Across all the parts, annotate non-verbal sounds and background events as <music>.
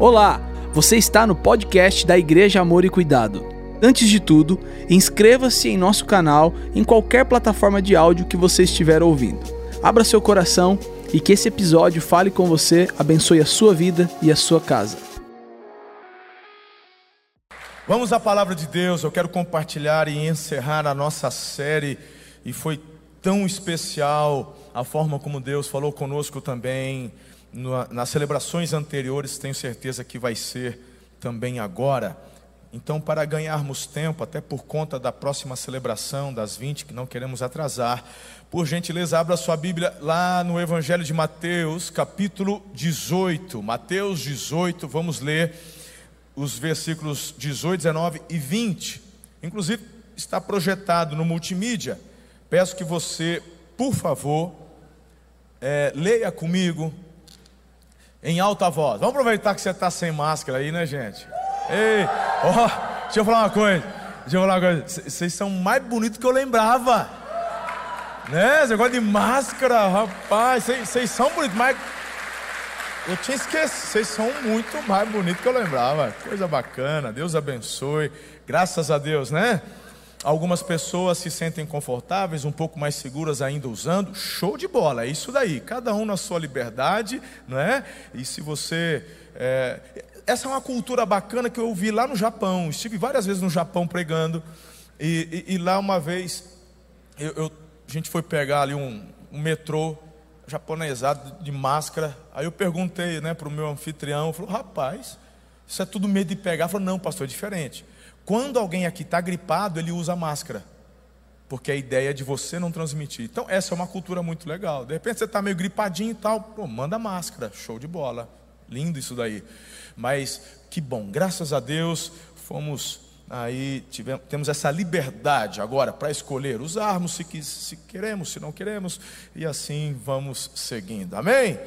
Olá, você está no podcast da Igreja Amor e Cuidado. Antes de tudo, inscreva-se em nosso canal em qualquer plataforma de áudio que você estiver ouvindo. Abra seu coração e que esse episódio fale com você, abençoe a sua vida e a sua casa. Vamos à palavra de Deus. Eu quero compartilhar e encerrar a nossa série e foi tão especial a forma como Deus falou conosco também nas celebrações anteriores, tenho certeza que vai ser também agora. Então, para ganharmos tempo, até por conta da próxima celebração das 20, que não queremos atrasar, por gentileza, abra sua Bíblia lá no Evangelho de Mateus, capítulo 18. Mateus 18, vamos ler os versículos 18, 19 e 20. Inclusive, está projetado no multimídia. Peço que você, por favor, é, leia comigo em alta voz. Vamos aproveitar que você está sem máscara aí, né, gente? Ei, ó, oh, deixa eu falar uma coisa. Deixa eu falar uma coisa. Vocês são mais bonitos que eu lembrava. Né? Esse negócio de máscara, rapaz. Vocês são bonitos, mas. Eu tinha esquecido. Vocês são muito mais bonitos que eu lembrava. Coisa bacana. Deus abençoe. Graças a Deus, né? Algumas pessoas se sentem confortáveis, um pouco mais seguras ainda usando. Show de bola, é isso daí. Cada um na sua liberdade, não é? E se você. É... Essa é uma cultura bacana que eu vi lá no Japão. Estive várias vezes no Japão pregando. E, e, e lá uma vez, eu, eu, a gente foi pegar ali um, um metrô japonesado de máscara. Aí eu perguntei né, para o meu anfitrião: falou, rapaz, isso é tudo medo de pegar? Falou: não, pastor, é diferente. Quando alguém aqui está gripado, ele usa máscara. Porque a ideia é de você não transmitir. Então, essa é uma cultura muito legal. De repente você está meio gripadinho e tal, pô, manda máscara, show de bola. Lindo isso daí. Mas que bom, graças a Deus, fomos aí, tivemos, temos essa liberdade agora para escolher usarmos se, se queremos, se não queremos, e assim vamos seguindo. Amém?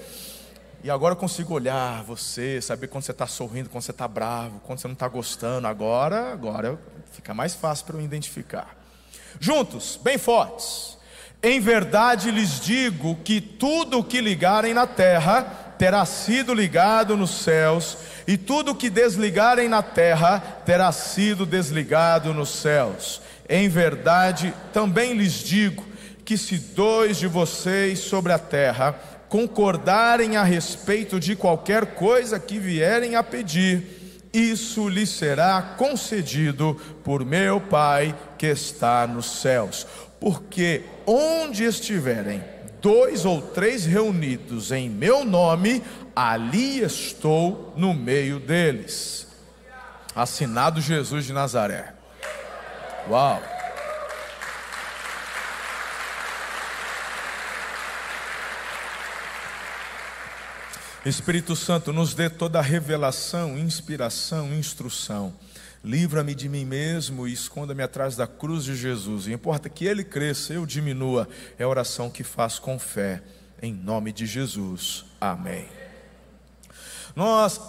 E agora eu consigo olhar você, saber quando você está sorrindo, quando você está bravo, quando você não está gostando. Agora, agora fica mais fácil para eu identificar. Juntos, bem fortes. Em verdade lhes digo que tudo o que ligarem na terra terá sido ligado nos céus, e tudo o que desligarem na terra terá sido desligado nos céus. Em verdade, também lhes digo que se dois de vocês sobre a terra concordarem a respeito de qualquer coisa que vierem a pedir, isso lhes será concedido por meu Pai que está nos céus. Porque onde estiverem dois ou três reunidos em meu nome, ali estou no meio deles. Assinado Jesus de Nazaré. Uau! Espírito Santo, nos dê toda a revelação, inspiração, instrução. Livra-me de mim mesmo e esconda-me atrás da cruz de Jesus. E importa que ele cresça, eu diminua. É a oração que faço com fé. Em nome de Jesus. Amém. Nós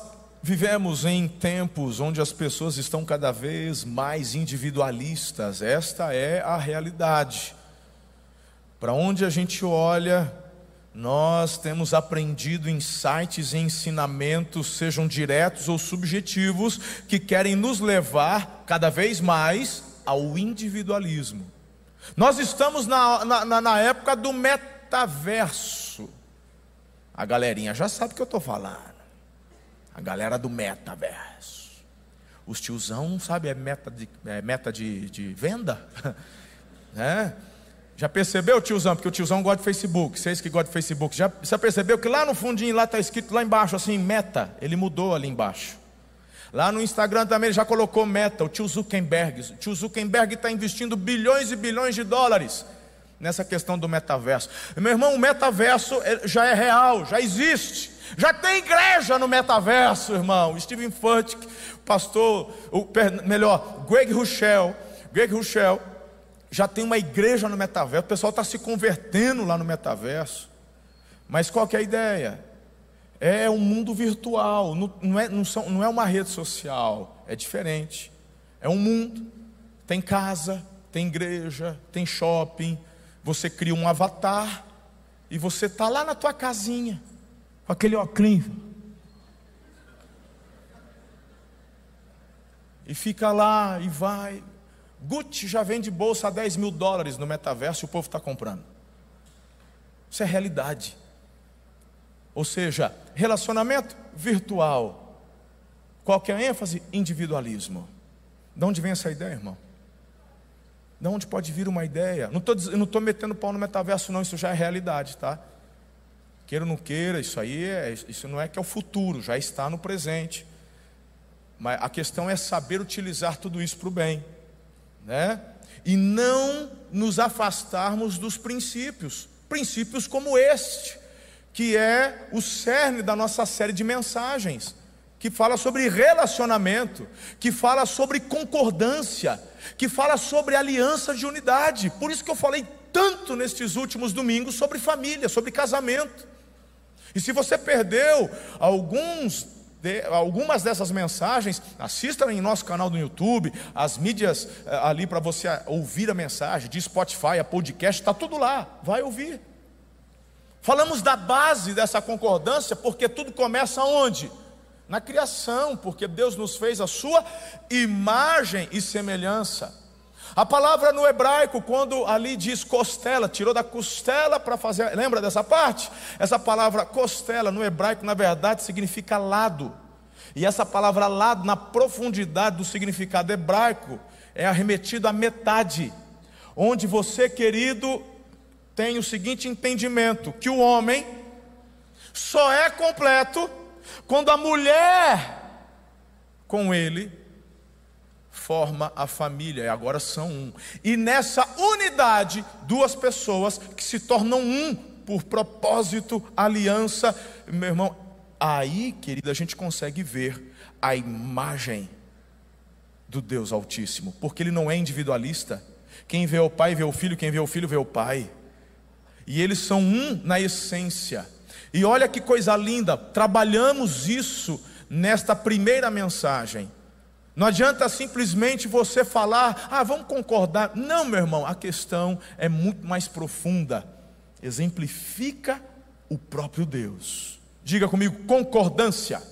vivemos em tempos onde as pessoas estão cada vez mais individualistas. Esta é a realidade. Para onde a gente olha, nós temos aprendido insights e ensinamentos, sejam diretos ou subjetivos, que querem nos levar cada vez mais ao individualismo. Nós estamos na, na, na época do metaverso. A galerinha já sabe o que eu estou falando. A galera do metaverso. Os tiozão, sabe, é meta de, é meta de, de venda? <laughs> né? Já percebeu, tiozão? Porque o tiozão gosta de Facebook. Vocês que gostam de Facebook. Já, já percebeu que lá no fundinho lá está escrito lá embaixo assim, meta. Ele mudou ali embaixo. Lá no Instagram também ele já colocou meta, o tio Zuckerberg. O tio Zuckerberg está investindo bilhões e bilhões de dólares nessa questão do metaverso. Meu irmão, o metaverso já é real, já existe. Já tem igreja no metaverso, irmão. Stephen Furtick, pastor, o, melhor, Greg Rochelle. Greg Rochelle já tem uma igreja no metaverso, o pessoal está se convertendo lá no metaverso. Mas qual que é a ideia? É um mundo virtual, não é, não, são, não é uma rede social, é diferente. É um mundo, tem casa, tem igreja, tem shopping, você cria um avatar e você está lá na tua casinha, com aquele óculos. e fica lá e vai. Gucci já vende bolsa a 10 mil dólares no metaverso e o povo está comprando. Isso é realidade. Ou seja, relacionamento virtual. Qual que é a ênfase? Individualismo. De onde vem essa ideia, irmão? De onde pode vir uma ideia? Não estou metendo pau no metaverso, não, isso já é realidade, tá? Queira ou não queira, isso aí é, isso não é que é o futuro, já está no presente. Mas a questão é saber utilizar tudo isso para o bem, né? E não nos afastarmos dos princípios, princípios como este, que é o cerne da nossa série de mensagens que fala sobre relacionamento, que fala sobre concordância, que fala sobre aliança de unidade. Por isso que eu falei tanto nestes últimos domingos sobre família, sobre casamento. E se você perdeu alguns de, algumas dessas mensagens, assista em nosso canal do YouTube, as mídias eh, ali para você ouvir a mensagem, de Spotify, a podcast, está tudo lá, vai ouvir. Falamos da base dessa concordância, porque tudo começa onde? na criação, porque Deus nos fez a sua imagem e semelhança. A palavra no hebraico, quando ali diz costela, tirou da costela para fazer. Lembra dessa parte? Essa palavra costela no hebraico, na verdade, significa lado. E essa palavra lado, na profundidade do significado hebraico, é arremetido à metade. Onde você, querido, tem o seguinte entendimento: que o homem só é completo quando a mulher com ele forma a família, e agora são um. E nessa unidade, duas pessoas que se tornam um por propósito, aliança, meu irmão, aí, querida, a gente consegue ver a imagem do Deus Altíssimo, porque ele não é individualista. Quem vê o pai vê o filho, quem vê o filho vê o pai. E eles são um na essência. E olha que coisa linda, trabalhamos isso nesta primeira mensagem. Não adianta simplesmente você falar, ah, vamos concordar. Não, meu irmão, a questão é muito mais profunda. Exemplifica o próprio Deus. Diga comigo, concordância.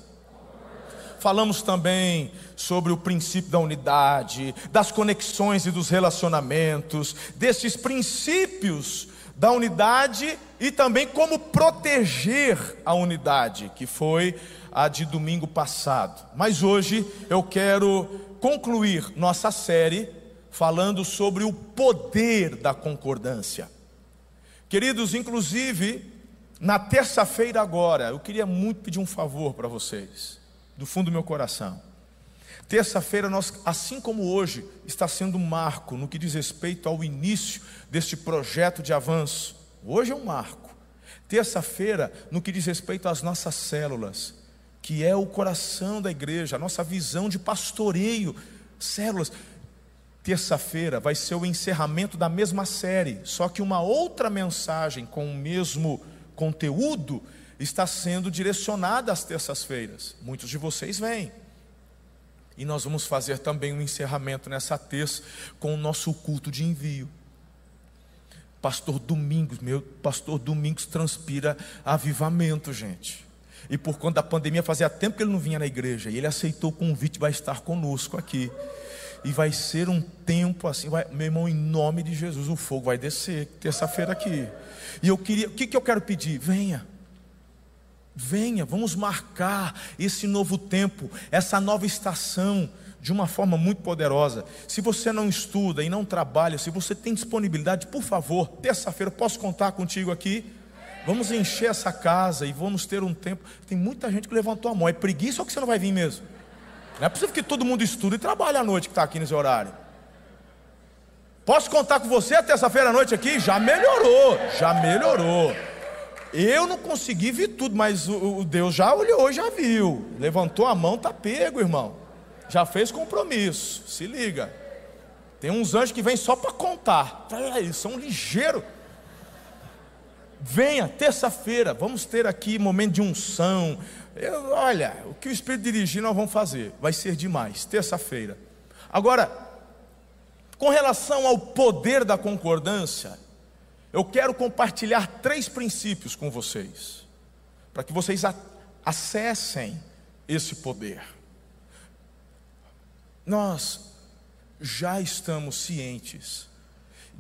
Falamos também sobre o princípio da unidade, das conexões e dos relacionamentos, desses princípios da unidade e também como proteger a unidade, que foi a de domingo passado. Mas hoje eu quero concluir nossa série falando sobre o poder da concordância. Queridos, inclusive, na terça-feira agora, eu queria muito pedir um favor para vocês, do fundo do meu coração. Terça-feira, nós, assim como hoje, está sendo um marco no que diz respeito ao início deste projeto de avanço. Hoje é um marco. Terça-feira, no que diz respeito às nossas células, que é o coração da igreja, a nossa visão de pastoreio, células. Terça-feira vai ser o encerramento da mesma série, só que uma outra mensagem com o mesmo conteúdo está sendo direcionada às terças-feiras. Muitos de vocês vêm. E nós vamos fazer também um encerramento nessa terça com o nosso culto de envio. Pastor Domingos, meu pastor Domingos transpira avivamento, gente. E por conta da pandemia, fazia tempo que ele não vinha na igreja. E ele aceitou o convite, vai estar conosco aqui. E vai ser um tempo assim, vai, meu irmão, em nome de Jesus, o fogo vai descer terça-feira aqui. E eu queria, o que, que eu quero pedir? Venha. Venha, vamos marcar esse novo tempo, essa nova estação de uma forma muito poderosa. Se você não estuda e não trabalha, se você tem disponibilidade, por favor, terça-feira posso contar contigo aqui? Vamos encher essa casa e vamos ter um tempo. Tem muita gente que levantou a mão. É preguiça ou que você não vai vir mesmo? Não é possível que todo mundo estude e trabalhe à noite que está aqui nesse horário. Posso contar com você terça-feira à noite aqui? Já melhorou, já melhorou. Eu não consegui ver tudo, mas o, o Deus já olhou, já viu. Levantou a mão, tá pego, irmão. Já fez compromisso. Se liga. Tem uns anjos que vêm só para contar. Eles são ligeiros. Venha, terça-feira, vamos ter aqui momento de unção. Eu, olha, o que o Espírito dirigir, nós vamos fazer. Vai ser demais, terça-feira. Agora, com relação ao poder da concordância, eu quero compartilhar três princípios com vocês, para que vocês acessem esse poder. nós já estamos cientes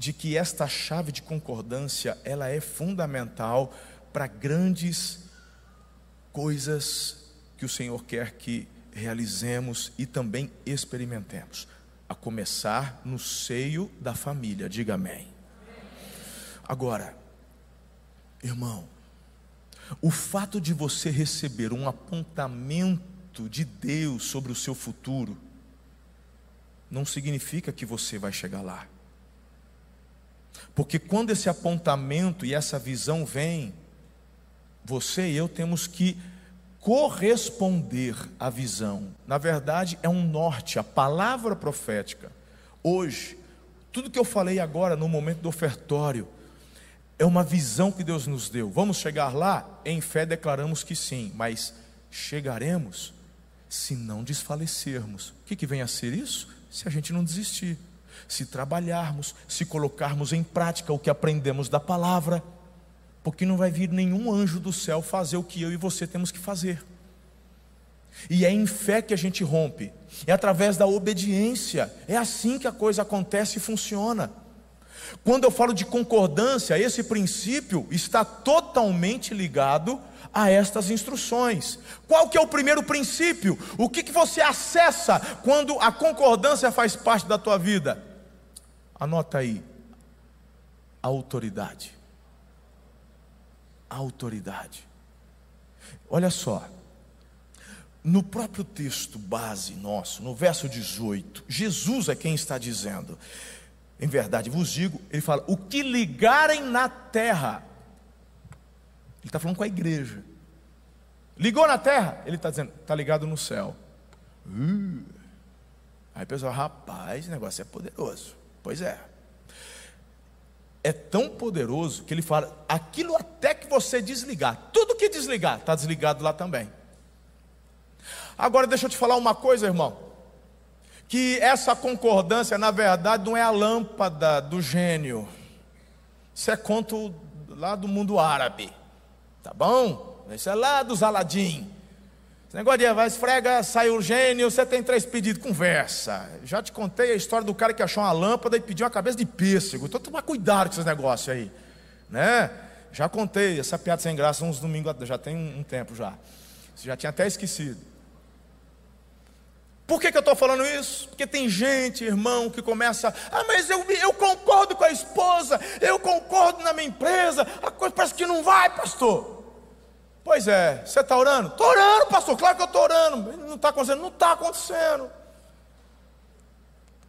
de que esta chave de concordância ela é fundamental para grandes coisas que o Senhor quer que realizemos e também experimentemos, a começar no seio da família. Diga amém. Agora, irmão, o fato de você receber um apontamento de Deus sobre o seu futuro não significa que você vai chegar lá. Porque quando esse apontamento e essa visão vem, você e eu temos que corresponder à visão. Na verdade, é um norte, a palavra profética. Hoje, tudo que eu falei agora no momento do ofertório, é uma visão que Deus nos deu. Vamos chegar lá? Em fé declaramos que sim, mas chegaremos se não desfalecermos. O que, que vem a ser isso? Se a gente não desistir, se trabalharmos, se colocarmos em prática o que aprendemos da palavra porque não vai vir nenhum anjo do céu fazer o que eu e você temos que fazer. E é em fé que a gente rompe, é através da obediência, é assim que a coisa acontece e funciona. Quando eu falo de concordância, esse princípio está totalmente ligado a estas instruções. Qual que é o primeiro princípio? O que, que você acessa quando a concordância faz parte da tua vida? Anota aí: autoridade autoridade. Olha só, no próprio texto base nosso, no verso 18, Jesus é quem está dizendo: em verdade vos digo, ele fala, o que ligarem na terra, ele está falando com a igreja, ligou na terra, ele está dizendo, está ligado no céu. Uh. Aí o pessoal, rapaz, esse negócio é poderoso. Pois é é tão poderoso que ele fala: aquilo até que você desligar, tudo que desligar, está desligado lá também. Agora deixa eu te falar uma coisa, irmão. Que essa concordância, na verdade, não é a lâmpada do gênio. Isso é conto lá do mundo árabe. Tá bom? Isso é lá dos Aladim. Esse negócio de vai esfrega, sai o gênio, você tem três pedidos, conversa. Já te contei a história do cara que achou uma lâmpada e pediu uma cabeça de pêssego. Então toma cuidado com esses negócios aí. Né? Já contei essa piada sem graça uns domingos, já tem um tempo já. Você já tinha até esquecido. Por que, que eu estou falando isso? Porque tem gente, irmão, que começa, ah, mas eu, eu concordo com a esposa, eu concordo na minha empresa, a coisa parece que não vai, pastor. Pois é, você está orando? Estou orando, pastor, claro que eu estou orando. Não está acontecendo? Não está acontecendo.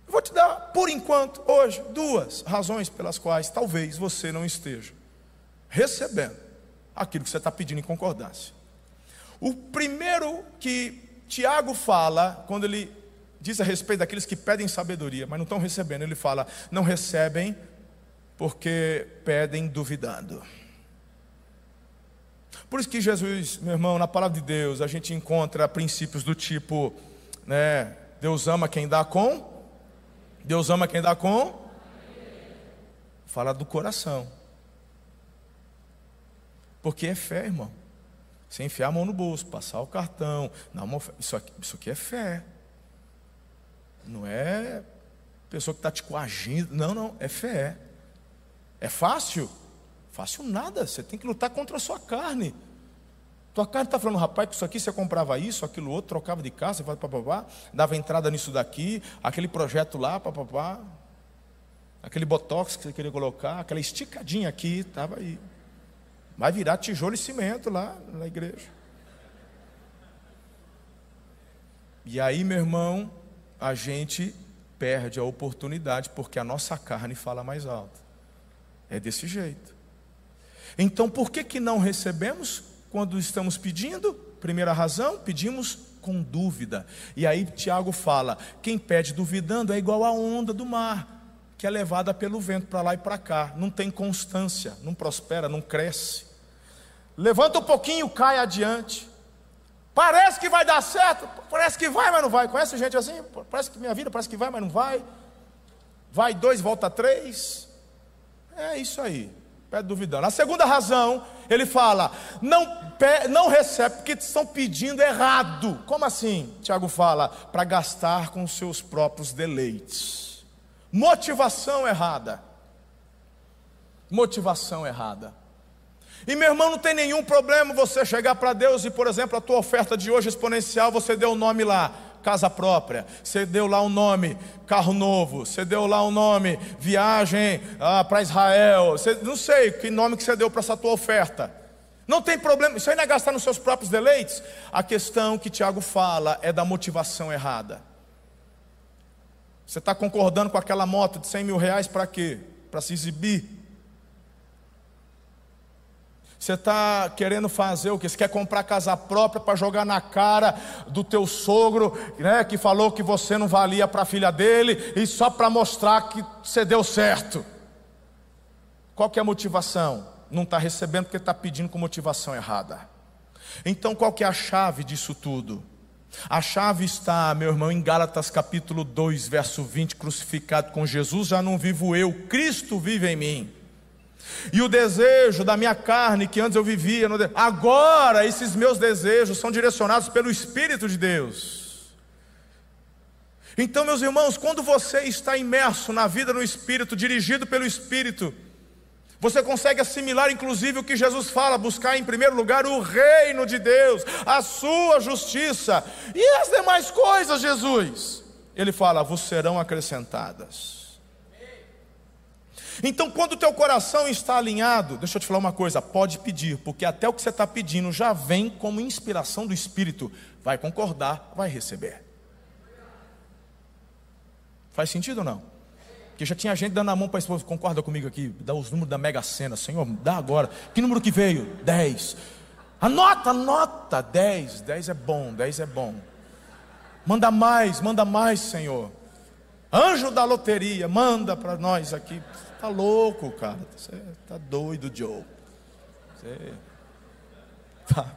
Vou te dar, por enquanto, hoje, duas razões pelas quais talvez você não esteja recebendo aquilo que você está pedindo em concordância. O primeiro que Tiago fala, quando ele diz a respeito daqueles que pedem sabedoria, mas não estão recebendo, ele fala: não recebem porque pedem duvidando. Por isso que Jesus, meu irmão, na palavra de Deus, a gente encontra princípios do tipo, né, Deus ama quem dá com, Deus ama quem dá com, fala do coração. Porque é fé, irmão. Você enfiar a mão no bolso, passar o cartão, dar uma isso, aqui, isso aqui é fé. Não é pessoa que está te coagindo. Não, não, é fé. É fácil? Fácil nada, você tem que lutar contra a sua carne. Tua carne está falando, rapaz, que isso aqui você comprava isso, aquilo outro, trocava de casa, você papapá, dava entrada nisso daqui, aquele projeto lá, papapá, aquele botox que você queria colocar, aquela esticadinha aqui, estava aí. Vai virar tijolo e cimento lá na igreja. E aí, meu irmão, a gente perde a oportunidade porque a nossa carne fala mais alto. É desse jeito. Então, por que, que não recebemos quando estamos pedindo? Primeira razão, pedimos com dúvida. E aí Tiago fala: quem pede duvidando é igual a onda do mar, que é levada pelo vento para lá e para cá, não tem constância, não prospera, não cresce. Levanta um pouquinho, cai adiante. Parece que vai dar certo, parece que vai, mas não vai. Conhece gente assim? Parece que minha vida parece que vai, mas não vai. Vai dois, volta três. É isso aí pede duvidando. A segunda razão Ele fala: não, não recebe porque estão pedindo errado. Como assim? Tiago fala: para gastar com seus próprios deleites. Motivação errada. Motivação errada. E meu irmão, não tem nenhum problema você chegar para Deus e, por exemplo, a tua oferta de hoje exponencial, você deu o nome lá, casa própria, você deu lá o um nome, carro novo, você deu lá o um nome, viagem ah, para Israel, você, não sei que nome que você deu para essa tua oferta. Não tem problema, isso aí não é gastar nos seus próprios deleites. A questão que Tiago fala é da motivação errada. Você está concordando com aquela moto de 100 mil reais para quê? Para se exibir? Você está querendo fazer o que? Você quer comprar casa própria para jogar na cara do teu sogro, né, que falou que você não valia para a filha dele, e só para mostrar que você deu certo. Qual que é a motivação? Não está recebendo porque está pedindo com motivação errada. Então qual que é a chave disso tudo? A chave está, meu irmão, em Gálatas capítulo 2, verso 20, crucificado com Jesus, já não vivo eu, Cristo vive em mim. E o desejo da minha carne que antes eu vivia, agora esses meus desejos são direcionados pelo Espírito de Deus. Então, meus irmãos, quando você está imerso na vida no Espírito, dirigido pelo Espírito, você consegue assimilar inclusive o que Jesus fala, buscar em primeiro lugar o reino de Deus, a sua justiça e as demais coisas, Jesus. Ele fala, vos serão acrescentadas. Então, quando o teu coração está alinhado, deixa eu te falar uma coisa, pode pedir, porque até o que você está pedindo já vem como inspiração do Espírito. Vai concordar, vai receber. Faz sentido ou não? Porque já tinha gente dando a mão para a esposa, concorda comigo aqui, dá os números da Mega Sena, Senhor, dá agora. Que número que veio? 10. Anota, anota, 10. 10 é bom, 10 é bom. Manda mais, manda mais, Senhor. Anjo da loteria, manda para nós aqui. Tá louco, cara. Você tá doido, Joe. Você tá.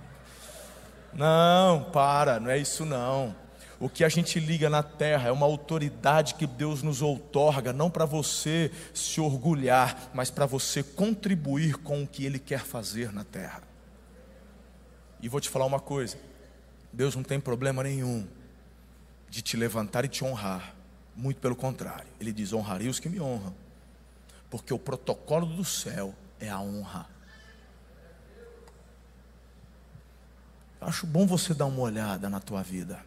Não, para, não é isso não. O que a gente liga na terra é uma autoridade que Deus nos outorga, não para você se orgulhar, mas para você contribuir com o que Ele quer fazer na terra. E vou te falar uma coisa: Deus não tem problema nenhum de te levantar e te honrar, muito pelo contrário, Ele diz: honrarei os que me honram porque o protocolo do céu é a honra. Acho bom você dar uma olhada na tua vida.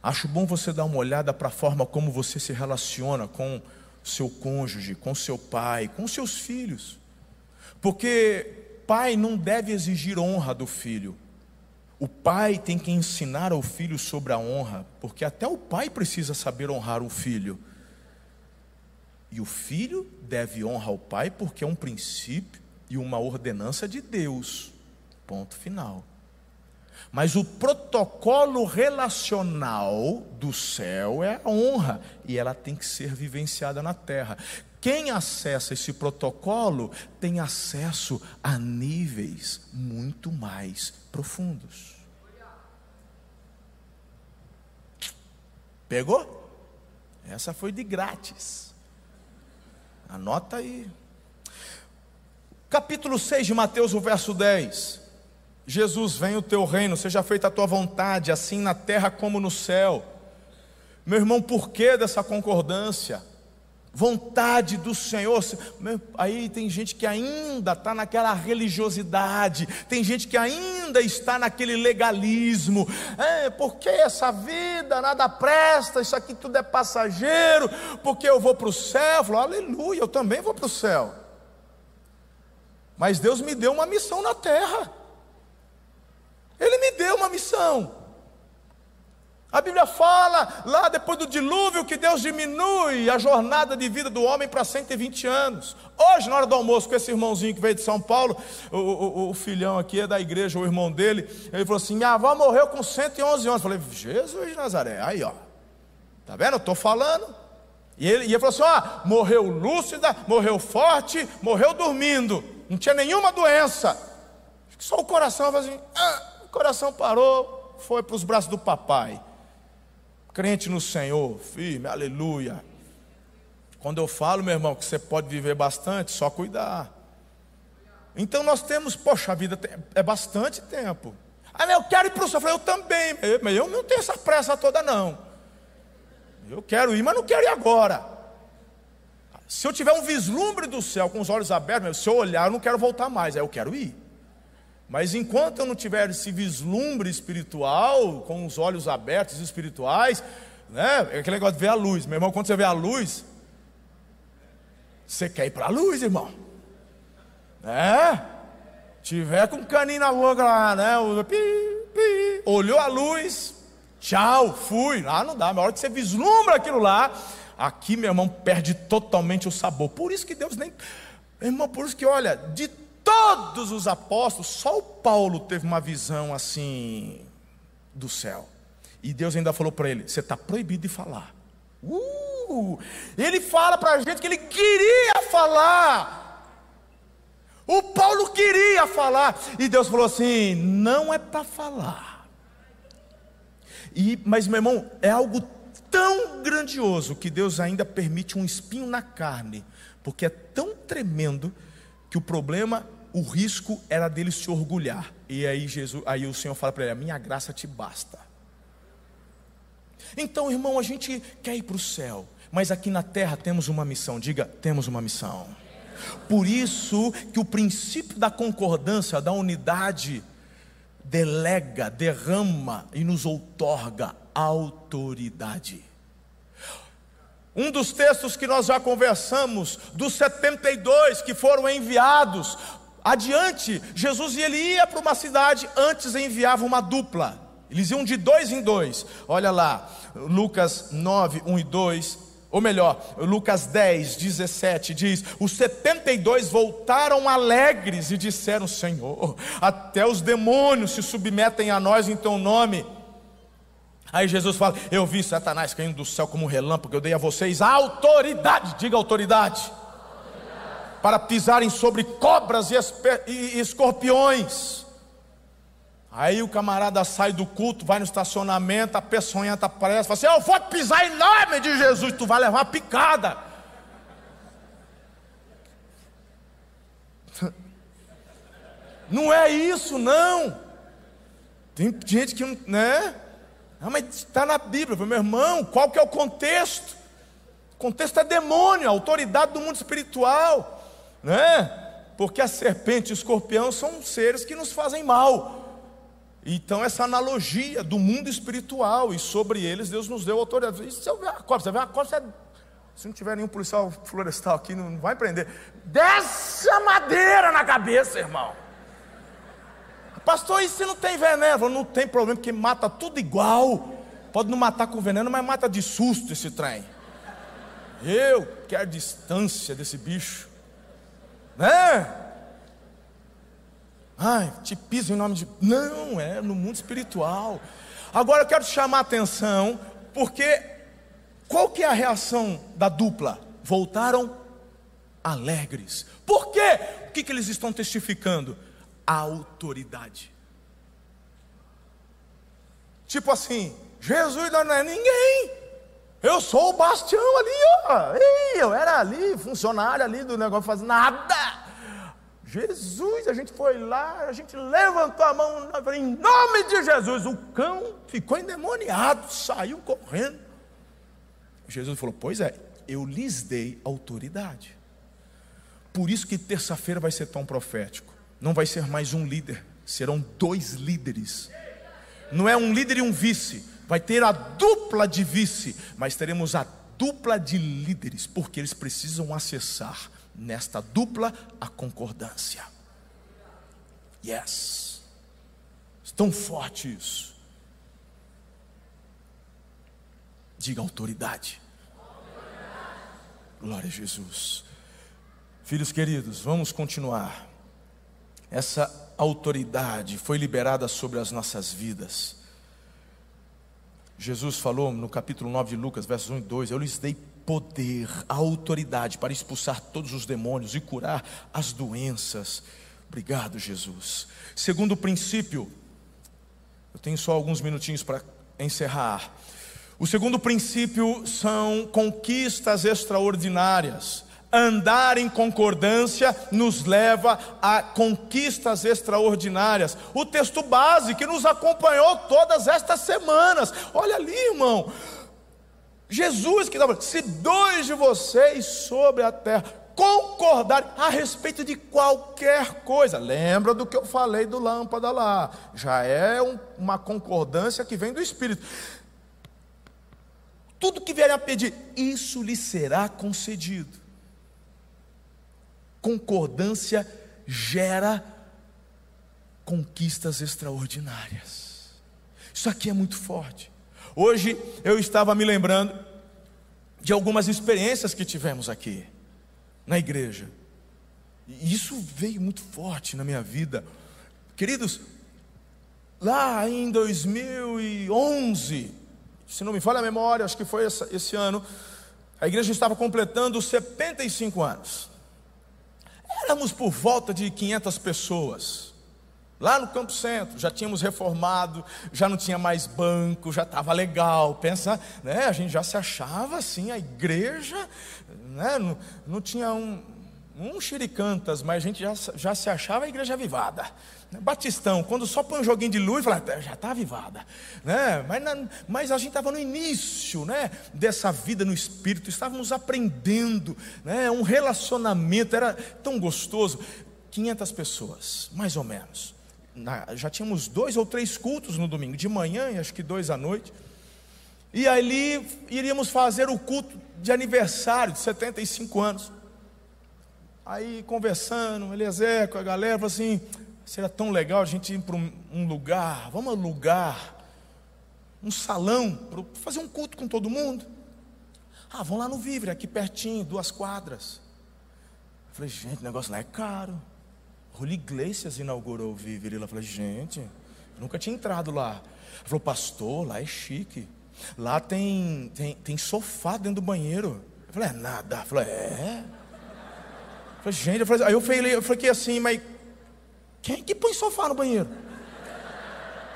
Acho bom você dar uma olhada para a forma como você se relaciona com seu cônjuge, com seu pai, com seus filhos. Porque pai não deve exigir honra do filho. O pai tem que ensinar ao filho sobre a honra, porque até o pai precisa saber honrar o filho. E o filho deve honra ao pai porque é um princípio e uma ordenança de Deus. Ponto final. Mas o protocolo relacional do céu é a honra e ela tem que ser vivenciada na terra. Quem acessa esse protocolo tem acesso a níveis muito mais profundos. Pegou? Essa foi de grátis. Anota aí. Capítulo 6 de Mateus, o verso 10. Jesus, vem o teu reino, seja feita a tua vontade, assim na terra como no céu. Meu irmão, por que dessa concordância? Vontade do Senhor. Aí tem gente que ainda está naquela religiosidade, tem gente que ainda está naquele legalismo. É, porque essa vida nada presta, isso aqui tudo é passageiro, porque eu vou para o céu. Eu falo, aleluia, eu também vou para o céu. Mas Deus me deu uma missão na terra. Ele me deu uma missão. A Bíblia fala lá depois do dilúvio que Deus diminui a jornada de vida do homem para 120 anos. Hoje, na hora do almoço, com esse irmãozinho que veio de São Paulo, o, o, o filhão aqui é da igreja, o irmão dele, ele falou assim: Minha avó morreu com 111 anos. Eu falei: Jesus de Nazaré, aí ó, tá vendo? Eu estou falando. E ele, e ele falou assim: Ó, morreu lúcida, morreu forte, morreu dormindo, não tinha nenhuma doença. Só o coração, assim, ah, o coração parou, foi para os braços do papai crente no Senhor, firme, aleluia. Quando eu falo, meu irmão, que você pode viver bastante, só cuidar. Então nós temos, poxa, a vida é bastante tempo. Ah, eu quero ir para o céu. Eu, falei, eu também, mas eu não tenho essa pressa toda, não. Eu quero ir, mas não quero ir agora. Se eu tiver um vislumbre do céu com os olhos abertos, se eu olhar, eu não quero voltar mais, aí eu quero ir. Mas enquanto eu não tiver esse vislumbre espiritual, com os olhos abertos espirituais, né? É aquele negócio de ver a luz. Meu irmão, quando você vê a luz, você quer ir para a luz, irmão. É? Tiver com um caninho na boca lá, né? Olhou a luz, tchau, fui. Lá não dá, na hora que você vislumbra aquilo lá, aqui, meu irmão, perde totalmente o sabor. Por isso que Deus nem. Irmão, por isso que, olha, de todos os apóstolos, só o Paulo teve uma visão assim do céu. E Deus ainda falou para ele: você está proibido de falar. Uh, ele fala para a gente que ele queria falar. O Paulo queria falar. E Deus falou assim: não é para falar. E, mas, meu irmão, é algo tão grandioso que Deus ainda permite um espinho na carne, porque é tão tremendo que o problema, o risco era dele se orgulhar. E aí Jesus, aí o Senhor fala para ele: "A minha graça te basta". Então, irmão, a gente quer ir para o céu, mas aqui na terra temos uma missão. Diga, temos uma missão. Por isso que o princípio da concordância, da unidade, delega, derrama e nos outorga autoridade. Um dos textos que nós já conversamos, dos 72 que foram enviados, adiante, Jesus ele ia para uma cidade, antes enviava uma dupla. Eles iam de dois em dois. Olha lá, Lucas 9, 1 e 2. Ou melhor, Lucas 10, 17 diz: Os 72 voltaram alegres e disseram: Senhor, até os demônios se submetem a nós em teu nome. Aí Jesus fala: Eu vi Satanás caindo do céu como um relâmpago, eu dei a vocês a autoridade, diga autoridade. Para pisarem sobre cobras e escorpiões Aí o camarada sai do culto, vai no estacionamento, a peçonhenta aparece, fala assim: Eu vou pisar em nome de Jesus, tu vai levar uma picada. <laughs> Não é isso, não. Tem gente que não, né? Ah, mas está na Bíblia, meu irmão, qual que é o contexto? O contexto é demônio, a autoridade do mundo espiritual, né? Porque a serpente e o escorpião são seres que nos fazem mal. Então, essa analogia do mundo espiritual, e sobre eles Deus nos deu autoridade. E se eu ver cobra, você vê a cobra, você, se não tiver nenhum policial florestal aqui, não vai prender. Desce a madeira na cabeça, irmão. Pastor, e se não tem veneno? Não tem problema, porque mata tudo igual. Pode não matar com veneno, mas mata de susto esse trem. Eu quero distância desse bicho. Né? Ai, te piso em nome de. Não, é no mundo espiritual. Agora eu quero te chamar a atenção, porque qual que é a reação da dupla? Voltaram alegres. Por quê? O que, que eles estão testificando? A autoridade. Tipo assim, Jesus não é ninguém. Eu sou o bastião ali, ó. Ei, eu era ali, funcionário ali do negócio, faz nada. Jesus, a gente foi lá, a gente levantou a mão, em nome de Jesus, o cão ficou endemoniado, saiu correndo. Jesus falou: Pois é, eu lhes dei autoridade. Por isso que terça-feira vai ser tão profético. Não vai ser mais um líder, serão dois líderes. Não é um líder e um vice, vai ter a dupla de vice, mas teremos a dupla de líderes, porque eles precisam acessar nesta dupla a concordância. Yes. Tão forte isso. Diga autoridade. Glória a Jesus. Filhos queridos, vamos continuar. Essa autoridade foi liberada sobre as nossas vidas. Jesus falou no capítulo 9 de Lucas, versos 1 e 2: Eu lhes dei poder, autoridade para expulsar todos os demônios e curar as doenças. Obrigado, Jesus. Segundo princípio, eu tenho só alguns minutinhos para encerrar. O segundo princípio são conquistas extraordinárias. Andar em concordância nos leva a conquistas extraordinárias. O texto base que nos acompanhou todas estas semanas. Olha ali, irmão. Jesus que estava, se dois de vocês sobre a terra concordarem a respeito de qualquer coisa, lembra do que eu falei do lâmpada lá, já é um, uma concordância que vem do Espírito. Tudo que vierem a pedir, isso lhe será concedido. Concordância gera conquistas extraordinárias. Isso aqui é muito forte. Hoje eu estava me lembrando de algumas experiências que tivemos aqui na igreja. E isso veio muito forte na minha vida. Queridos, lá em 2011, se não me falha a memória, acho que foi esse ano, a igreja estava completando 75 anos. Éramos por volta de 500 pessoas. Lá no Campo Centro, já tínhamos reformado, já não tinha mais banco, já estava legal. Pensa, né, a gente já se achava assim, a igreja, né, não, não tinha um, um xiricantas, mas a gente já, já se achava a igreja avivada. Batistão, quando só põe um joguinho de luz, fala, já está avivada. Né? Mas, na, mas a gente estava no início né, dessa vida no Espírito, estávamos aprendendo, né, um relacionamento, era tão gostoso. 500 pessoas, mais ou menos na, já tínhamos dois ou três cultos no domingo, de manhã e acho que dois à noite. E ali iríamos fazer o culto de aniversário de 75 anos. Aí conversando, Eliezer com a galera, falou assim: seria tão legal a gente ir para um, lugar, vamos alugar um salão para fazer um culto com todo mundo. Ah, vamos lá no Vivre, aqui pertinho, duas quadras. Eu falei, gente, o negócio lá é caro. Julio Iglesias inaugurou o Viver. Ela falou, gente, nunca tinha entrado lá. Ela falou, pastor, lá é chique. Lá tem, tem, tem sofá dentro do banheiro. Eu falei, é nada. Ela falou, é. Eu falei, gente, eu falei, aí eu falei, eu falei assim, mas quem que põe sofá no banheiro?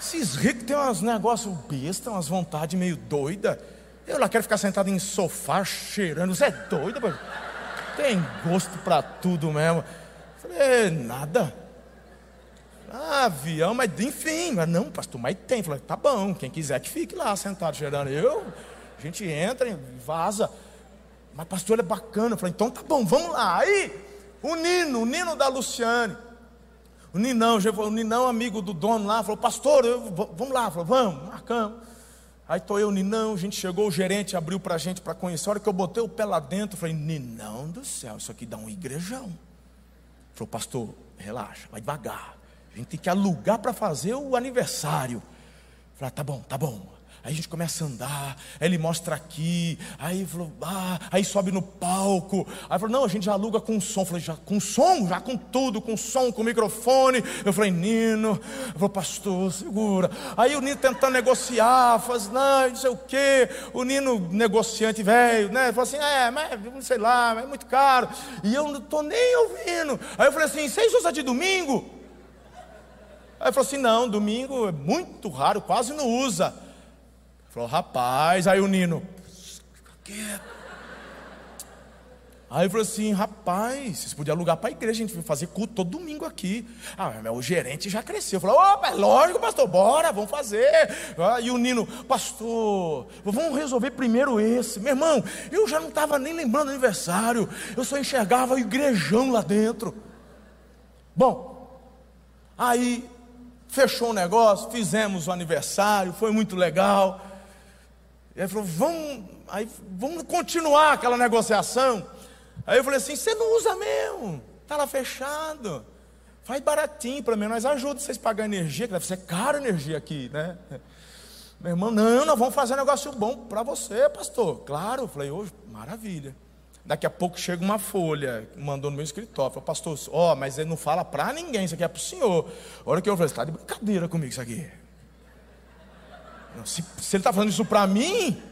Esses ricos têm uns negócios bestas, umas vontades meio doidas. Eu lá quero ficar sentado em sofá cheirando. Você é doido, pai? Tem gosto para tudo mesmo. Falei, nada. Ah, avião, mas enfim, mas não, pastor, mas tem. Falei, tá bom, quem quiser que fique lá sentado cheirando. Eu, a gente entra e vaza. Mas pastor, é bacana. falei, então tá bom, vamos lá. Aí, o Nino, o Nino da Luciane. O Ninão, o Ninão, amigo do dono lá, falou, pastor, eu, vamos lá. Falou, vamos, marcamos. Aí estou eu, Ninão, a gente chegou, o gerente abriu para a gente para conhecer. A hora que eu botei o pé lá dentro, falei, Ninão do céu, isso aqui dá um igrejão. Falou, pastor, relaxa, vai devagar. A gente tem que alugar para fazer o aniversário. Falei, ah, tá bom, tá bom. Aí a gente começa a andar, aí ele mostra aqui, aí falou, ah, aí sobe no palco. Aí falou, não, a gente já aluga com som. Eu falei, já com som, já com tudo, com som, com microfone. Eu falei, Nino, eu falei, pastor, segura. Aí o Nino tentando negociar, faz, não, não sei o quê. O Nino, negociante velho, né? Falou assim, é, mas sei lá, é muito caro. E eu não estou nem ouvindo. Aí eu falei assim, vocês usam de domingo? Aí ele falou assim: não, domingo é muito raro, quase não usa. Falou, rapaz, aí o Nino, quieto. Aí falou assim, rapaz, vocês podiam alugar para a igreja, a gente vai fazer culto todo domingo aqui. Ah, mas o gerente já cresceu. Falou, opa, é lógico, pastor, bora, vamos fazer. Ah, e o Nino, pastor, vamos resolver primeiro esse. Meu irmão, eu já não estava nem lembrando do aniversário, eu só enxergava o igrejão lá dentro. Bom, aí fechou o negócio, fizemos o aniversário, foi muito legal. E aí falou, vamos, aí, vamos continuar aquela negociação. Aí eu falei assim, você não usa mesmo, está lá fechado. Faz baratinho para mim, nós ajuda vocês a pagar energia, que deve ser caro energia aqui, né? Meu irmão, não, nós vamos fazer um negócio bom para você, pastor. Claro, eu falei, hoje, maravilha. Daqui a pouco chega uma folha, mandou no meu escritório, falou, pastor, ó, oh, mas ele não fala para ninguém, isso aqui é para o senhor. A hora que eu falei, está de brincadeira comigo isso aqui. Se, se ele está falando isso para mim,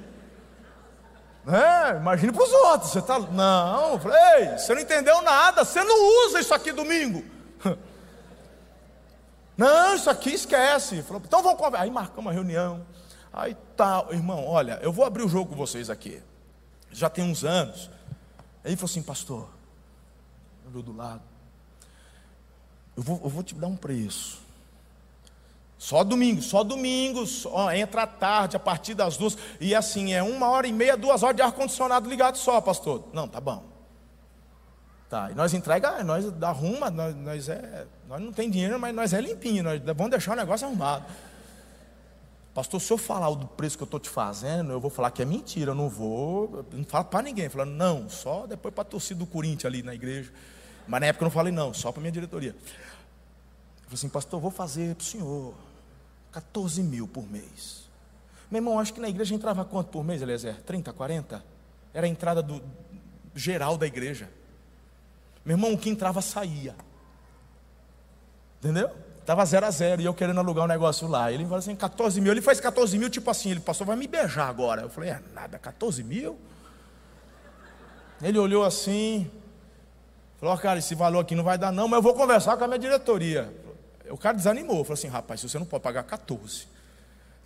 né? imagine para os outros. Você tá, não, falei, Ei, você não entendeu nada, você não usa isso aqui domingo. <laughs> Não, isso aqui esquece. Falou, então vamos conversar. Aí marcamos uma reunião. Aí tal, tá, irmão, olha, eu vou abrir o jogo com vocês aqui. Já tem uns anos. Aí ele falou assim, pastor, viu do lado. Eu vou, eu vou te dar um preço. Só domingo, só domingo, só, entra à tarde, a partir das duas. E assim, é uma hora e meia, duas horas de ar-condicionado ligado só, pastor. Não, tá bom. Tá, e nós entrega, nós arruma, nós, nós, é, nós não tem dinheiro, mas nós é limpinho, nós vamos deixar o negócio arrumado. Pastor, se eu falar o preço que eu estou te fazendo, eu vou falar que é mentira, eu não vou, não falo para ninguém, falando, não, só depois para a torcida do Corinthians ali na igreja. Mas na época eu não falei, não, só para minha diretoria. Eu falei assim, pastor, eu vou fazer para o senhor 14 mil por mês. Meu irmão, acho que na igreja entrava quanto por mês, Eliezer? 30, 40? Era a entrada do geral da igreja. Meu irmão, o que entrava saía. Entendeu? Estava zero a zero e eu querendo alugar um negócio lá. Ele falou assim: 14 mil. Ele faz 14 mil, tipo assim, ele passou, vai me beijar agora. Eu falei: é nada, 14 mil? Ele olhou assim, falou: cara, esse valor aqui não vai dar, não, mas eu vou conversar com a minha diretoria. O cara desanimou, falou assim: rapaz, se você não pode pagar 14,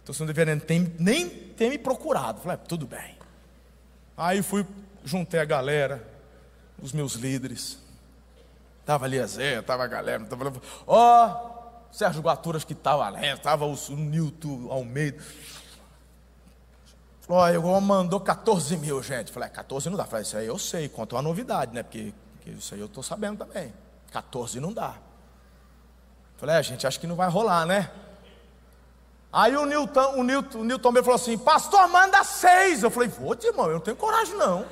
então você não deveria nem, nem ter me procurado. Eu falei: é, tudo bem. Aí fui, juntei a galera, os meus líderes. Estava ali a Zé, estava a galera, estava ó, oh, Sérgio Guaturas que estava lá, estava o, Nilton Almeida. Falou, oh, mandou 14 mil, gente. Falei, 14 é, não dá. Falei, isso aí eu sei, conta uma novidade, né? Porque, porque isso aí eu estou sabendo também. 14 não dá. Falei, é, gente, acho que não vai rolar, né? Aí o Nilton, o Nilton, o Nilton falou assim, pastor, manda seis. Eu falei, vou, irmão, eu não tenho coragem não.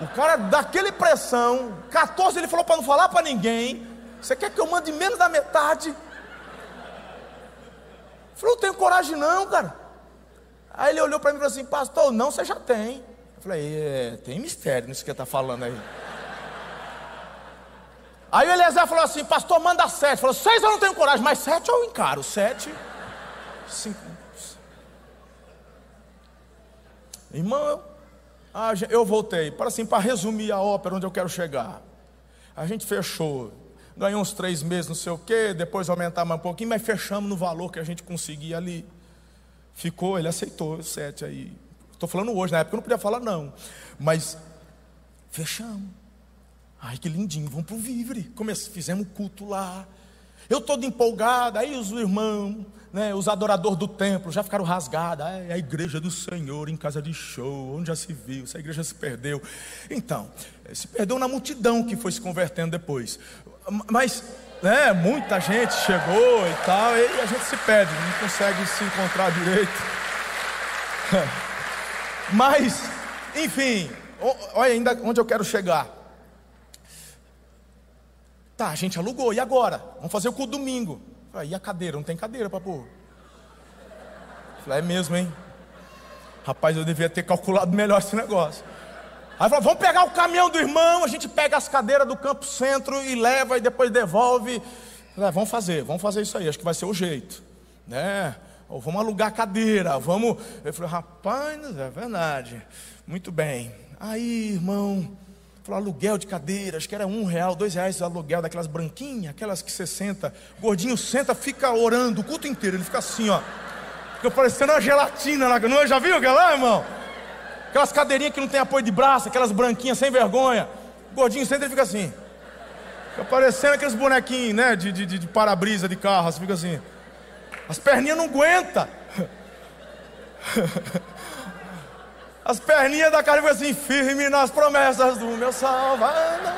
O cara daquele pressão, 14 ele falou para não falar para ninguém. Você quer que eu mande menos da metade? Falou, não tenho coragem não, cara. Aí ele olhou para mim e falou assim, pastor, não, você já tem. Eu falei, é, tem mistério nisso que está falando aí. Aí o Eliezer falou assim, pastor, manda sete. Falou, seis eu não tenho coragem, mas sete eu encaro. Sete, cinco. Irmão, ah, eu voltei, para assim, para resumir a ópera onde eu quero chegar. A gente fechou, ganhou uns três meses, não sei o quê, depois aumentar mais um pouquinho, mas fechamos no valor que a gente conseguia ali. Ficou, ele aceitou sete aí. Estou falando hoje, na época eu não podia falar não, mas fechamos. Ai, que lindinho, vamos para o Vivre. Come... Fizemos culto lá. Eu todo empolgado, aí os irmãos, né, os adoradores do templo já ficaram rasgados. É a igreja do Senhor em casa de show, onde já se viu, essa igreja se perdeu. Então, se perdeu na multidão que foi se convertendo depois. Mas, né, muita gente chegou e tal, e a gente se perde, não consegue se encontrar direito. <laughs> Mas, enfim, olha ainda onde eu quero chegar. Tá, a gente alugou, e agora? Vamos fazer o culto domingo. Falei, e a cadeira? Não tem cadeira para pôr. Falei, é mesmo, hein? Rapaz, eu devia ter calculado melhor esse negócio. Aí falou, vamos pegar o caminhão do irmão, a gente pega as cadeiras do campo centro e leva e depois devolve. Falei, vamos fazer, vamos fazer isso aí, acho que vai ser o jeito. Né? Ou vamos alugar cadeira, vamos. Eu falei, rapaz, é verdade. Muito bem. Aí, irmão, Falou, aluguel de cadeira, acho que era um real, dois reais o aluguel daquelas branquinhas, aquelas que você senta, gordinho senta, fica orando o culto inteiro, ele fica assim, ó. Fica parecendo uma gelatina lá, não, já viu aquela lá, irmão? Aquelas cadeirinhas que não tem apoio de braço, aquelas branquinhas sem vergonha. O gordinho senta e fica assim. Fica parecendo aqueles bonequinhos, né, de, de, de para-brisa de carro, assim, fica assim. As perninhas não aguentam. <laughs> As perninhas da cara ficam assim, firme nas promessas do meu Salvador.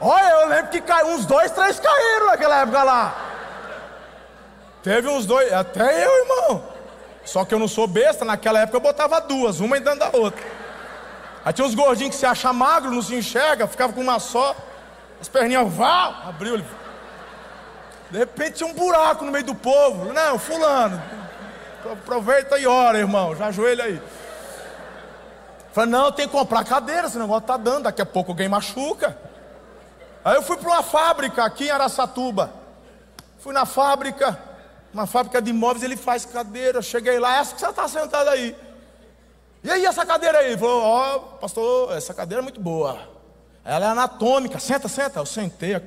Olha, eu lembro que uns dois, três caíram naquela época lá. Teve uns dois, até eu, irmão. Só que eu não sou besta, naquela época eu botava duas, uma dentro da outra. Aí tinha uns gordinhos que se acham magro, não se enxerga, ficava com uma só. As perninhas, vá, abriu. De repente tinha um buraco no meio do povo. Não, fulano, Aproveita e ora, irmão. Já ajoelha aí. Falei, não, tem que comprar cadeira, esse negócio tá dando, daqui a pouco alguém machuca. Aí eu fui para uma fábrica aqui em Araçatuba. Fui na fábrica, uma fábrica de imóveis, ele faz cadeira. Cheguei lá, essa que você está sentada aí. E aí, essa cadeira aí? Ele falou, ó, oh, pastor, essa cadeira é muito boa. Ela é anatômica, senta, senta. Eu sentei, ó.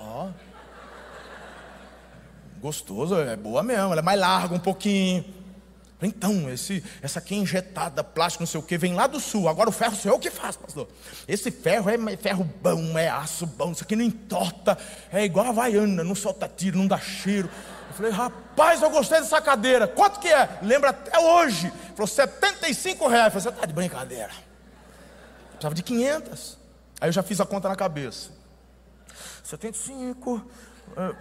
Oh. Gostoso, é boa mesmo, ela é mais larga um pouquinho. Então, esse, essa aqui é injetada, plástico, não sei o que, vem lá do sul. Agora o ferro sou eu que faço, pastor. Esse ferro é ferro bom, é aço bom, isso aqui não entorta, é igual a Havaiana, não solta tiro, não dá cheiro. Eu falei, rapaz, eu gostei dessa cadeira. Quanto que é? Lembra até hoje. Ele falou, 75 reais. Eu falei, você tá de brincadeira. Eu precisava de 500. Aí eu já fiz a conta na cabeça. 75. Uh,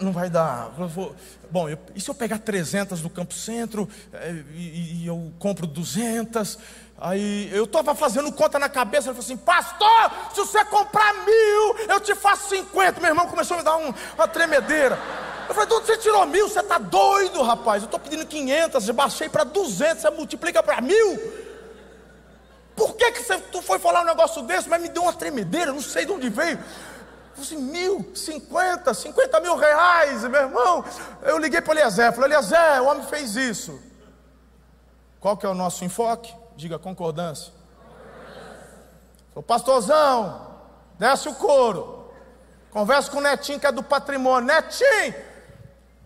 não vai dar. Vou, bom, eu, e se eu pegar 300 do Campo Centro é, e, e, eu compro 200? Aí eu estava fazendo conta na cabeça, ele falou assim: Pastor, se você comprar mil, eu te faço 50. Meu irmão começou a me dar um, uma tremedeira. Eu falei: onde você tirou mil? Você está doido, rapaz? Eu estou pedindo 500, eu baixei para 200, você multiplica para mil. Por que, que você, tu foi falar um negócio desse? Mas me deu uma tremedeira, não sei de onde veio assim, mil, cinquenta, cinquenta mil reais, meu irmão. Eu liguei para o Eliezer, falei, Eliezer, o homem fez isso. Qual que é o nosso enfoque? Diga concordância. Falei, pastorzão, desce o couro. Conversa com o Netinho que é do patrimônio. Netinho,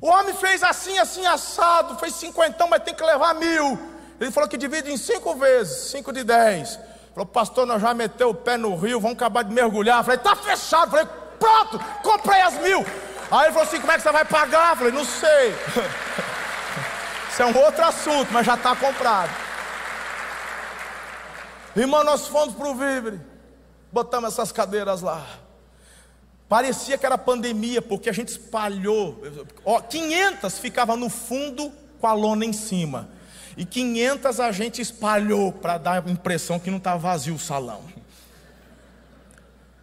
o homem fez assim, assim, assado, fez cinquentão, mas tem que levar mil. Ele falou que divide em cinco vezes, cinco de dez. Falou, pastor, nós já meteu o pé no rio, vamos acabar de mergulhar. Falei, tá fechado. Falei, pronto, comprei as mil. Aí ele falou assim: como é que você vai pagar? Eu falei, não sei. <laughs> Isso é um outro assunto, mas já está comprado. Irmão, nós fomos para o Vivre, botamos essas cadeiras lá. Parecia que era pandemia, porque a gente espalhou. Ó, 500 ficava no fundo com a lona em cima. E 500 a gente espalhou para dar a impressão que não estava vazio o salão.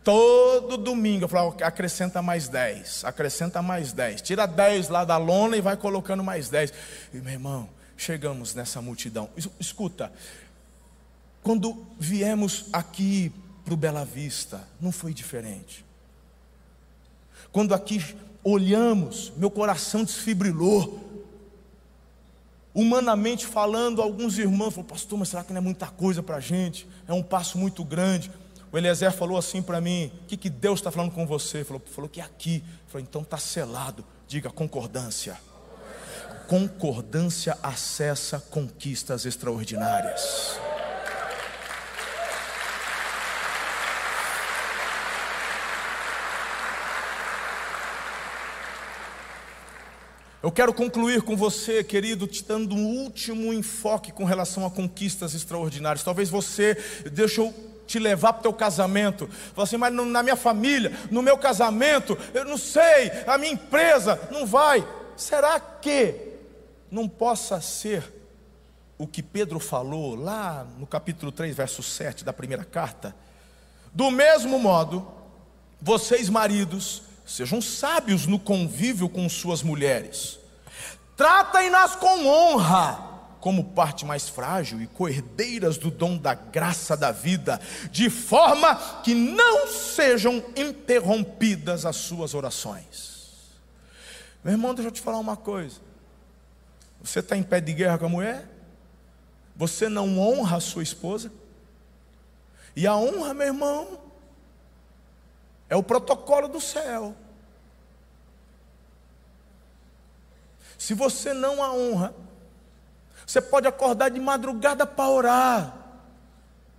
Todo domingo eu falava, acrescenta mais 10, acrescenta mais 10, tira 10 lá da lona e vai colocando mais 10. E meu irmão, chegamos nessa multidão. Escuta, quando viemos aqui para o Bela Vista, não foi diferente. Quando aqui olhamos, meu coração desfibrilou. Humanamente falando, alguns irmãos falaram, pastor, mas será que não é muita coisa para a gente? É um passo muito grande. O Eliezer falou assim para mim: O que, que Deus está falando com você? Falou, falou que é aqui. Falou, então está selado. Diga concordância. Concordância acessa conquistas extraordinárias. Eu quero concluir com você, querido, te dando um último enfoque com relação a conquistas extraordinárias. Talvez você, deixa eu te levar para o teu casamento. Fala assim, mas na minha família, no meu casamento, eu não sei, a minha empresa não vai. Será que não possa ser o que Pedro falou lá no capítulo 3, verso 7 da primeira carta? Do mesmo modo, vocês maridos, sejam sábios no convívio com suas mulheres, tratem-nas com honra como parte mais frágil e coerdeiras do dom da graça da vida, de forma que não sejam interrompidas as suas orações. Meu irmão, deixa eu te falar uma coisa. Você está em pé de guerra com a mulher? Você não honra a sua esposa? E a honra, meu irmão, é o protocolo do céu. Se você não a honra, você pode acordar de madrugada para orar.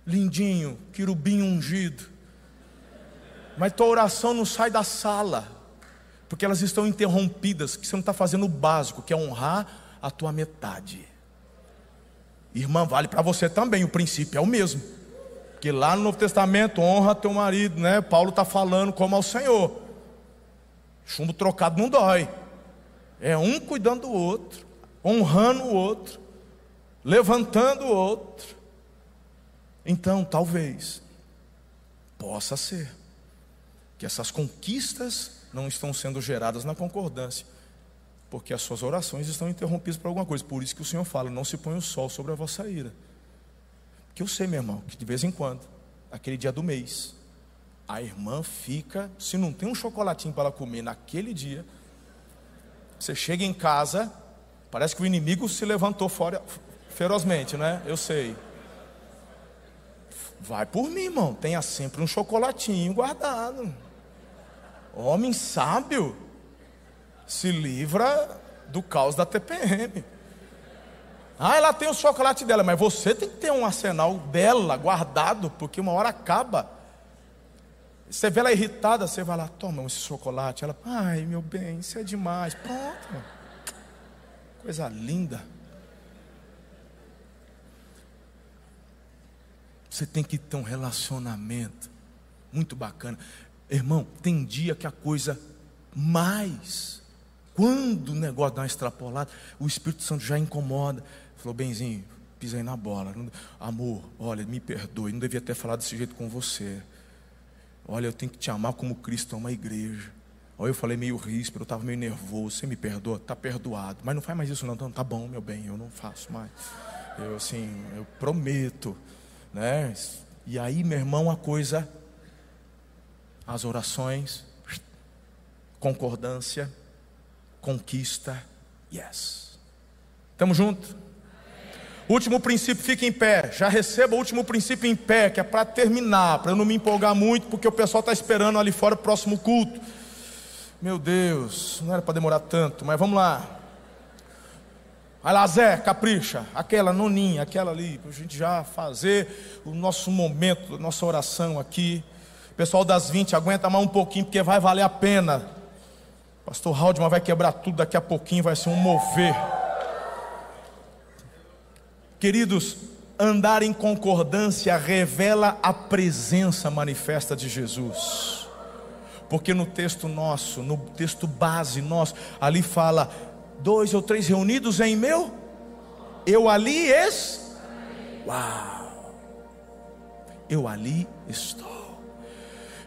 Lindinho, querubim ungido. Mas tua oração não sai da sala, porque elas estão interrompidas, que você não está fazendo o básico, que é honrar a tua metade. Irmã, vale para você também, o princípio é o mesmo. Que lá no Novo Testamento, honra teu marido, né? Paulo está falando como ao Senhor. Chumbo trocado não dói. É um cuidando do outro, honrando o outro levantando o outro. Então, talvez, possa ser que essas conquistas não estão sendo geradas na concordância, porque as suas orações estão interrompidas por alguma coisa. Por isso que o Senhor fala: não se põe o sol sobre a vossa ira. Porque eu sei, meu irmão, que de vez em quando, aquele dia do mês, a irmã fica, se não tem um chocolatinho para ela comer naquele dia, você chega em casa, parece que o inimigo se levantou fora, ferozmente, né? Eu sei. Vai por mim, irmão. Tenha sempre um chocolatinho guardado. Homem sábio se livra do caos da TPM. Ah, ela tem o chocolate dela, mas você tem que ter um arsenal dela guardado, porque uma hora acaba. Você vê ela irritada, você vai lá, toma esse chocolate. Ela, ai meu bem, isso é demais. Pronto. Coisa linda. Você tem que ter um relacionamento muito bacana. Irmão, tem dia que a coisa mais, quando o negócio dá uma extrapolada, o Espírito Santo já incomoda. Falou, benzinho, pisei na bola. Amor, olha, me perdoe, não devia ter falado desse jeito com você. Olha, eu tenho que te amar como Cristo ama a igreja. Olha, eu falei meio ríspido, eu estava meio nervoso. Você me perdoa? Está perdoado. Mas não faz mais isso, não. Então, tá bom, meu bem, eu não faço mais. Eu, assim, eu prometo. Né? E aí, meu irmão, a coisa, as orações, concordância, conquista, yes. Estamos juntos? Último princípio, fique em pé. Já receba o último princípio em pé, que é para terminar, para eu não me empolgar muito, porque o pessoal está esperando ali fora o próximo culto. Meu Deus, não era para demorar tanto, mas vamos lá. Vai lá, Zé, capricha. Aquela noninha, aquela ali, para a gente já fazer o nosso momento, a nossa oração aqui. Pessoal das 20, aguenta mais um pouquinho, porque vai valer a pena. Pastor Haldman vai quebrar tudo daqui a pouquinho, vai ser um mover. Queridos, andar em concordância revela a presença manifesta de Jesus. Porque no texto nosso, no texto base nosso, ali fala: dois ou três reunidos em meu, eu ali es. Uau! Eu ali estou.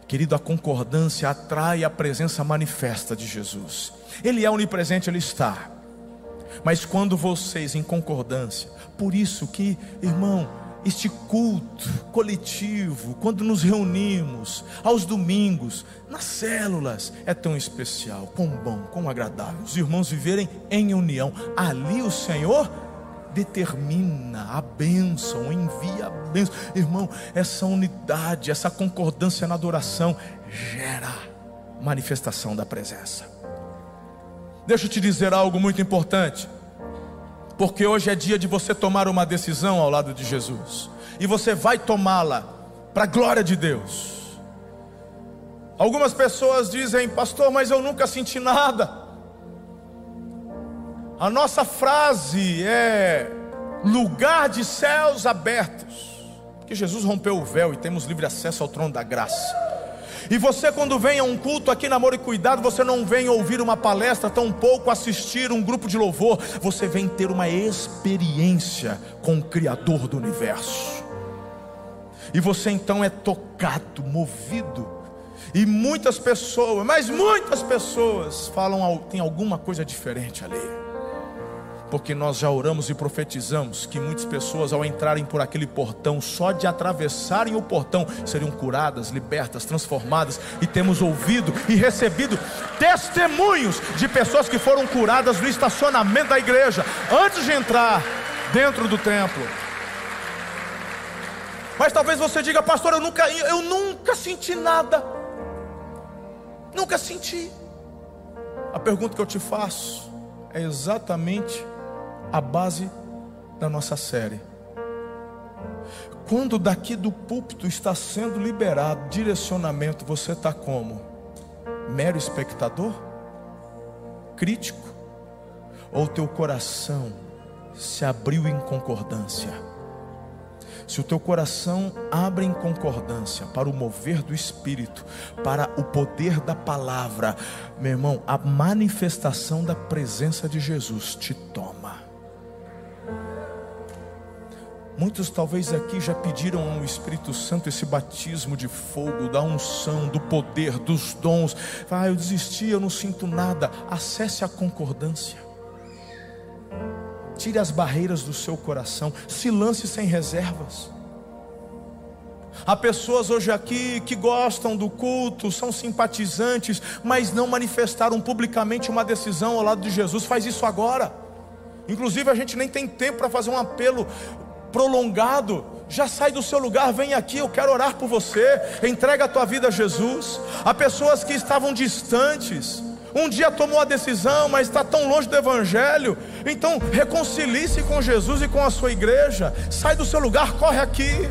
Querido, a concordância atrai a presença manifesta de Jesus. Ele é onipresente, ele está. Mas quando vocês em concordância, por isso que, irmão, este culto coletivo, quando nos reunimos aos domingos, nas células, é tão especial, quão bom, quão agradável. Os irmãos viverem em união. Ali o Senhor determina a bênção, envia a bênção. Irmão, essa unidade, essa concordância na adoração gera manifestação da presença. Deixa eu te dizer algo muito importante. Porque hoje é dia de você tomar uma decisão ao lado de Jesus. E você vai tomá-la para a glória de Deus. Algumas pessoas dizem, pastor, mas eu nunca senti nada. A nossa frase é lugar de céus abertos. Porque Jesus rompeu o véu e temos livre acesso ao trono da graça. E você, quando vem a um culto aqui na Amor e Cuidado, você não vem ouvir uma palestra, tampouco assistir um grupo de louvor, você vem ter uma experiência com o Criador do universo. E você então é tocado, movido. E muitas pessoas, mas muitas pessoas falam, tem alguma coisa diferente ali porque nós já oramos e profetizamos que muitas pessoas, ao entrarem por aquele portão, só de atravessarem o portão, seriam curadas, libertas, transformadas, e temos ouvido e recebido testemunhos de pessoas que foram curadas no estacionamento da igreja, antes de entrar dentro do templo. Mas talvez você diga, pastor, eu nunca, eu nunca senti nada. Nunca senti. A pergunta que eu te faço é exatamente a base da nossa série. Quando daqui do púlpito está sendo liberado direcionamento, você está como? Mero espectador? Crítico? Ou teu coração se abriu em concordância? Se o teu coração abre em concordância para o mover do Espírito, para o poder da palavra, meu irmão, a manifestação da presença de Jesus te toma. Muitos talvez aqui já pediram ao Espírito Santo esse batismo de fogo, da unção, do poder, dos dons. Ah, eu desisti, eu não sinto nada. Acesse a concordância. Tire as barreiras do seu coração, se lance sem reservas. Há pessoas hoje aqui que gostam do culto, são simpatizantes, mas não manifestaram publicamente uma decisão ao lado de Jesus. Faz isso agora. Inclusive, a gente nem tem tempo para fazer um apelo prolongado, já sai do seu lugar, vem aqui, eu quero orar por você, entrega a tua vida a Jesus. Há pessoas que estavam distantes, um dia tomou a decisão, mas está tão longe do Evangelho. Então, reconcilie-se com Jesus e com a sua igreja. Sai do seu lugar, corre aqui.